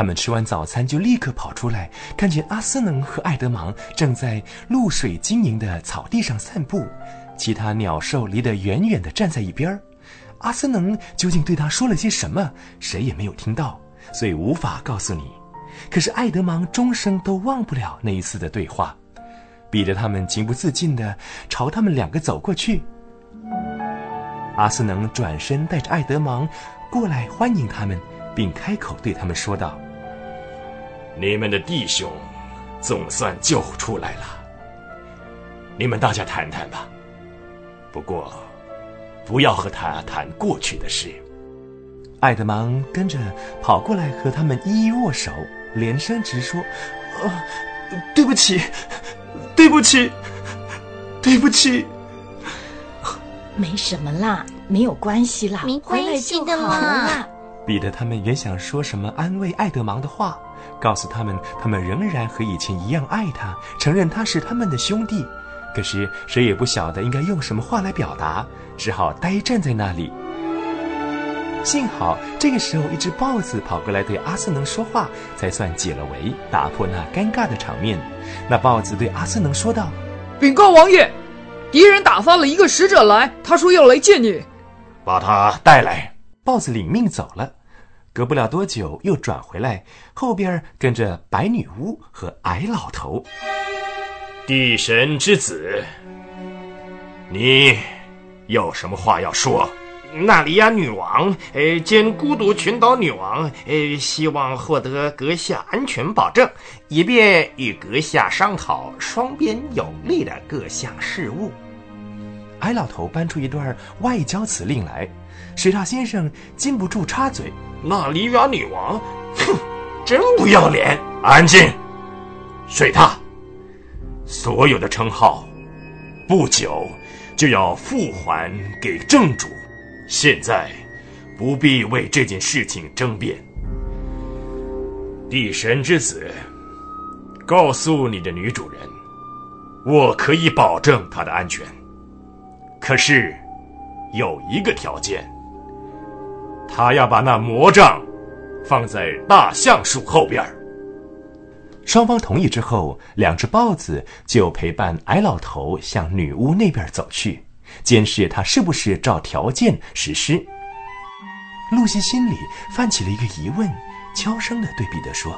他们吃完早餐就立刻跑出来，看见阿斯能和艾德芒正在露水晶莹的草地上散步，其他鸟兽离得远远的站在一边。阿斯能究竟对他说了些什么，谁也没有听到，所以无法告诉你。可是艾德芒终生都忘不了那一次的对话。逼得他们情不自禁地朝他们两个走过去。阿斯能转身带着艾德芒过来欢迎他们，并开口对他们说道：“你们的弟兄总算救出来了。你们大家谈谈吧。不过，不要和他谈过去的事。”艾德芒跟着跑过来和他们一一握手，连声直说：“呃，对不起。”对不起，对不起。没什么啦，没有关系啦，没关系的嘛。彼得他们原想说什么安慰爱德芒的话，告诉他们他们仍然和以前一样爱他，承认他是他们的兄弟。可是谁也不晓得应该用什么话来表达，只好呆站在那里。幸好这个时候，一只豹子跑过来对阿斯能说话，才算解了围，打破那尴尬的场面。那豹子对阿斯能说道：“禀告王爷，敌人打发了一个使者来，他说要来见你，把他带来。”豹子领命走了。隔不了多久，又转回来，后边跟着白女巫和矮老头。地神之子，你有什么话要说？纳里亚女王，呃，兼孤独群岛女王，呃，希望获得阁下安全保证，以便与阁下商讨双边有利的各项事务。矮老头搬出一段外交辞令来，水獭先生禁不住插嘴：“那里亚女王，哼，真不要脸！安静，水獭，所有的称号，不久就要复还给正主。”现在不必为这件事情争辩。地神之子，告诉你的女主人，我可以保证她的安全。可是有一个条件，他要把那魔杖放在大橡树后边。双方同意之后，两只豹子就陪伴矮老头向女巫那边走去。监视他是不是照条件实施。露西心里泛起了一个疑问，悄声的对彼得说：“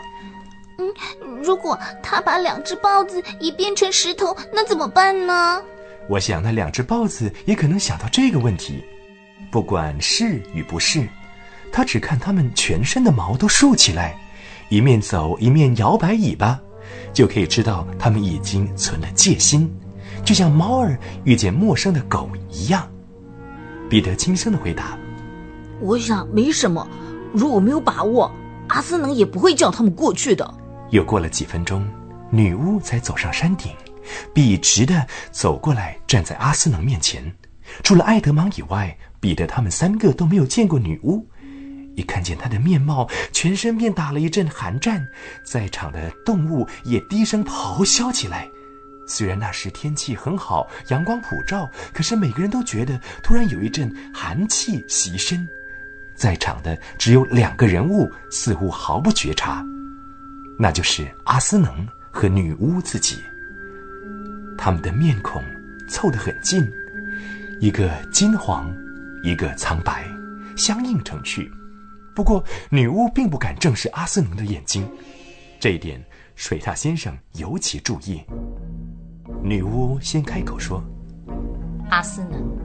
嗯，如果他把两只豹子也变成石头，那怎么办呢？”我想那两只豹子也可能想到这个问题。不管是与不是，他只看它们全身的毛都竖起来，一面走一面摇摆尾巴，就可以知道它们已经存了戒心。就像猫儿遇见陌生的狗一样，彼得轻声的回答：“我想没什么。如果没有把握，阿斯能也不会叫他们过去的。”又过了几分钟，女巫才走上山顶，笔直的走过来，站在阿斯能面前。除了艾德芒以外，彼得他们三个都没有见过女巫。一看见她的面貌，全身便打了一阵寒战，在场的动物也低声咆哮起来。虽然那时天气很好，阳光普照，可是每个人都觉得突然有一阵寒气袭身。在场的只有两个人物似乎毫不觉察，那就是阿斯能和女巫自己。他们的面孔凑得很近，一个金黄，一个苍白，相映成趣。不过女巫并不敢正视阿斯农的眼睛，这一点水獭先生尤其注意。女巫先开口说：“阿斯农，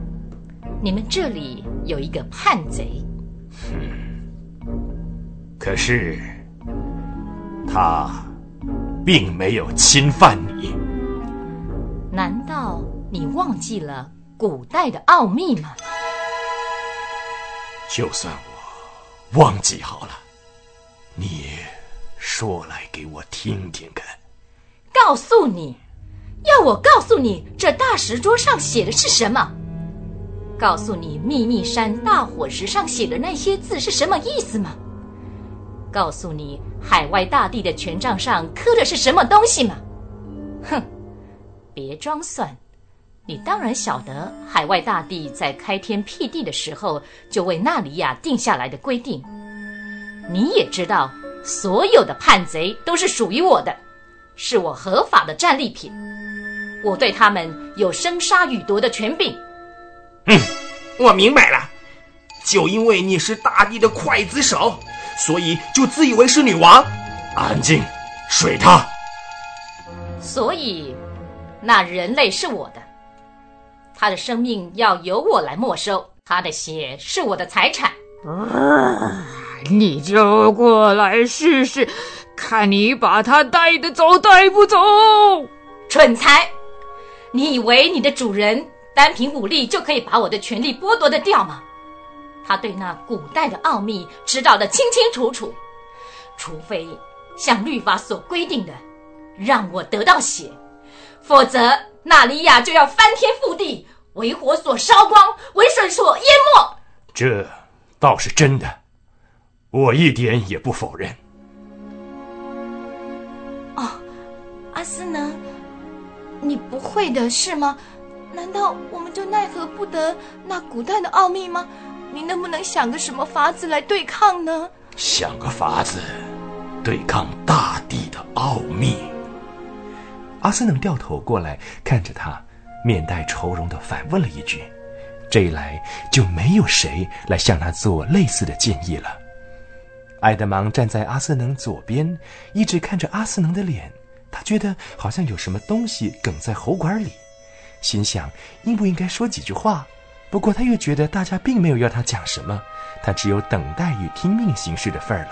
你们这里有一个叛贼。可是他并没有侵犯你。难道你忘记了古代的奥秘吗？就算我忘记好了，你说来给我听听看。告诉你。”要我告诉你，这大石桌上写的是什么？告诉你，秘密山大火石上写的那些字是什么意思吗？告诉你，海外大地的权杖上刻的是什么东西吗？哼，别装蒜！你当然晓得，海外大帝在开天辟地的时候就为纳里亚定下来的规定。你也知道，所有的叛贼都是属于我的，是我合法的战利品。我对他们有生杀予夺的权柄。嗯，我明白了，就因为你是大帝的刽子手，所以就自以为是女王。安静，水他。所以，那人类是我的，他的生命要由我来没收，他的血是我的财产。啊，你就过来试试，看你把他带得走带不走。蠢材！你以为你的主人单凭武力就可以把我的权利剥夺得掉吗？他对那古代的奥秘知道的清清楚楚，除非像律法所规定的，让我得到血，否则纳利亚就要翻天覆地，为火所烧光，为水所淹没。这倒是真的，我一点也不否认。哦，阿斯能。你不会的是吗？难道我们就奈何不得那古代的奥秘吗？你能不能想个什么法子来对抗呢？想个法子，对抗大地的奥秘。阿斯能掉头过来看着他，面带愁容的反问了一句：“这一来就没有谁来向他做类似的建议了。”艾德芒站在阿斯能左边，一直看着阿斯能的脸。他觉得好像有什么东西梗在喉管里，心想应不应该说几句话。不过他又觉得大家并没有要他讲什么，他只有等待与听命行事的份儿了。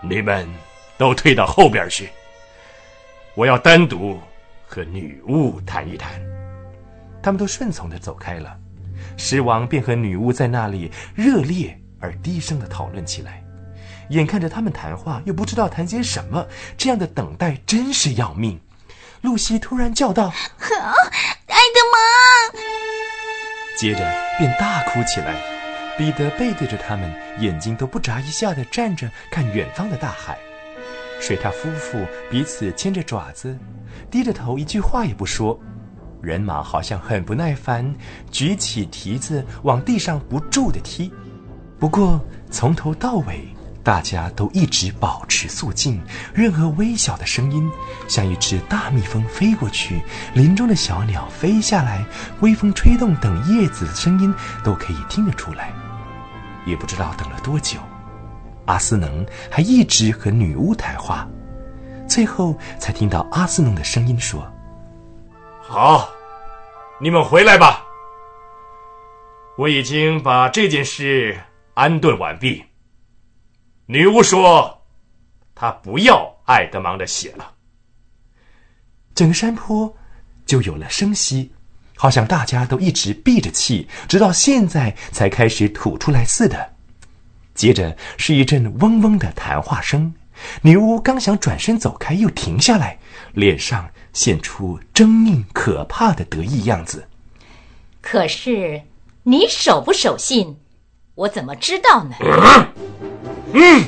你们都退到后边去，我要单独和女巫谈一谈。他们都顺从的走开了，狮王便和女巫在那里热烈而低声的讨论起来。眼看着他们谈话，又不知道谈些什么，这样的等待真是要命。露西突然叫道：“好爱德蒙！”接着便大哭起来。彼得背对着他们，眼睛都不眨一下的站着看远方的大海。水獭夫妇彼此牵着爪子，低着头，一句话也不说。人马好像很不耐烦，举起蹄子往地上不住的踢。不过从头到尾。大家都一直保持肃静，任何微小的声音，像一只大蜜蜂飞过去，林中的小鸟飞下来，微风吹动等叶子的声音，都可以听得出来。也不知道等了多久，阿斯能还一直和女巫谈话，最后才听到阿斯能的声音说：“好，你们回来吧，我已经把这件事安顿完毕。”女巫说：“她不要艾德芒的血了。”整个山坡就有了声息，好像大家都一直闭着气，直到现在才开始吐出来似的。接着是一阵嗡嗡的谈话声。女巫刚想转身走开，又停下来，脸上现出狰狞可怕的得意样子。可是你守不守信，我怎么知道呢？嗯，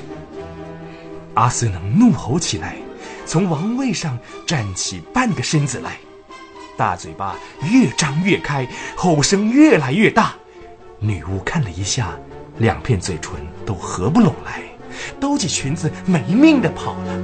阿斯能怒吼起来，从王位上站起半个身子来，大嘴巴越张越开，吼声越来越大。女巫看了一下，两片嘴唇都合不拢来，兜起裙子没命的跑了。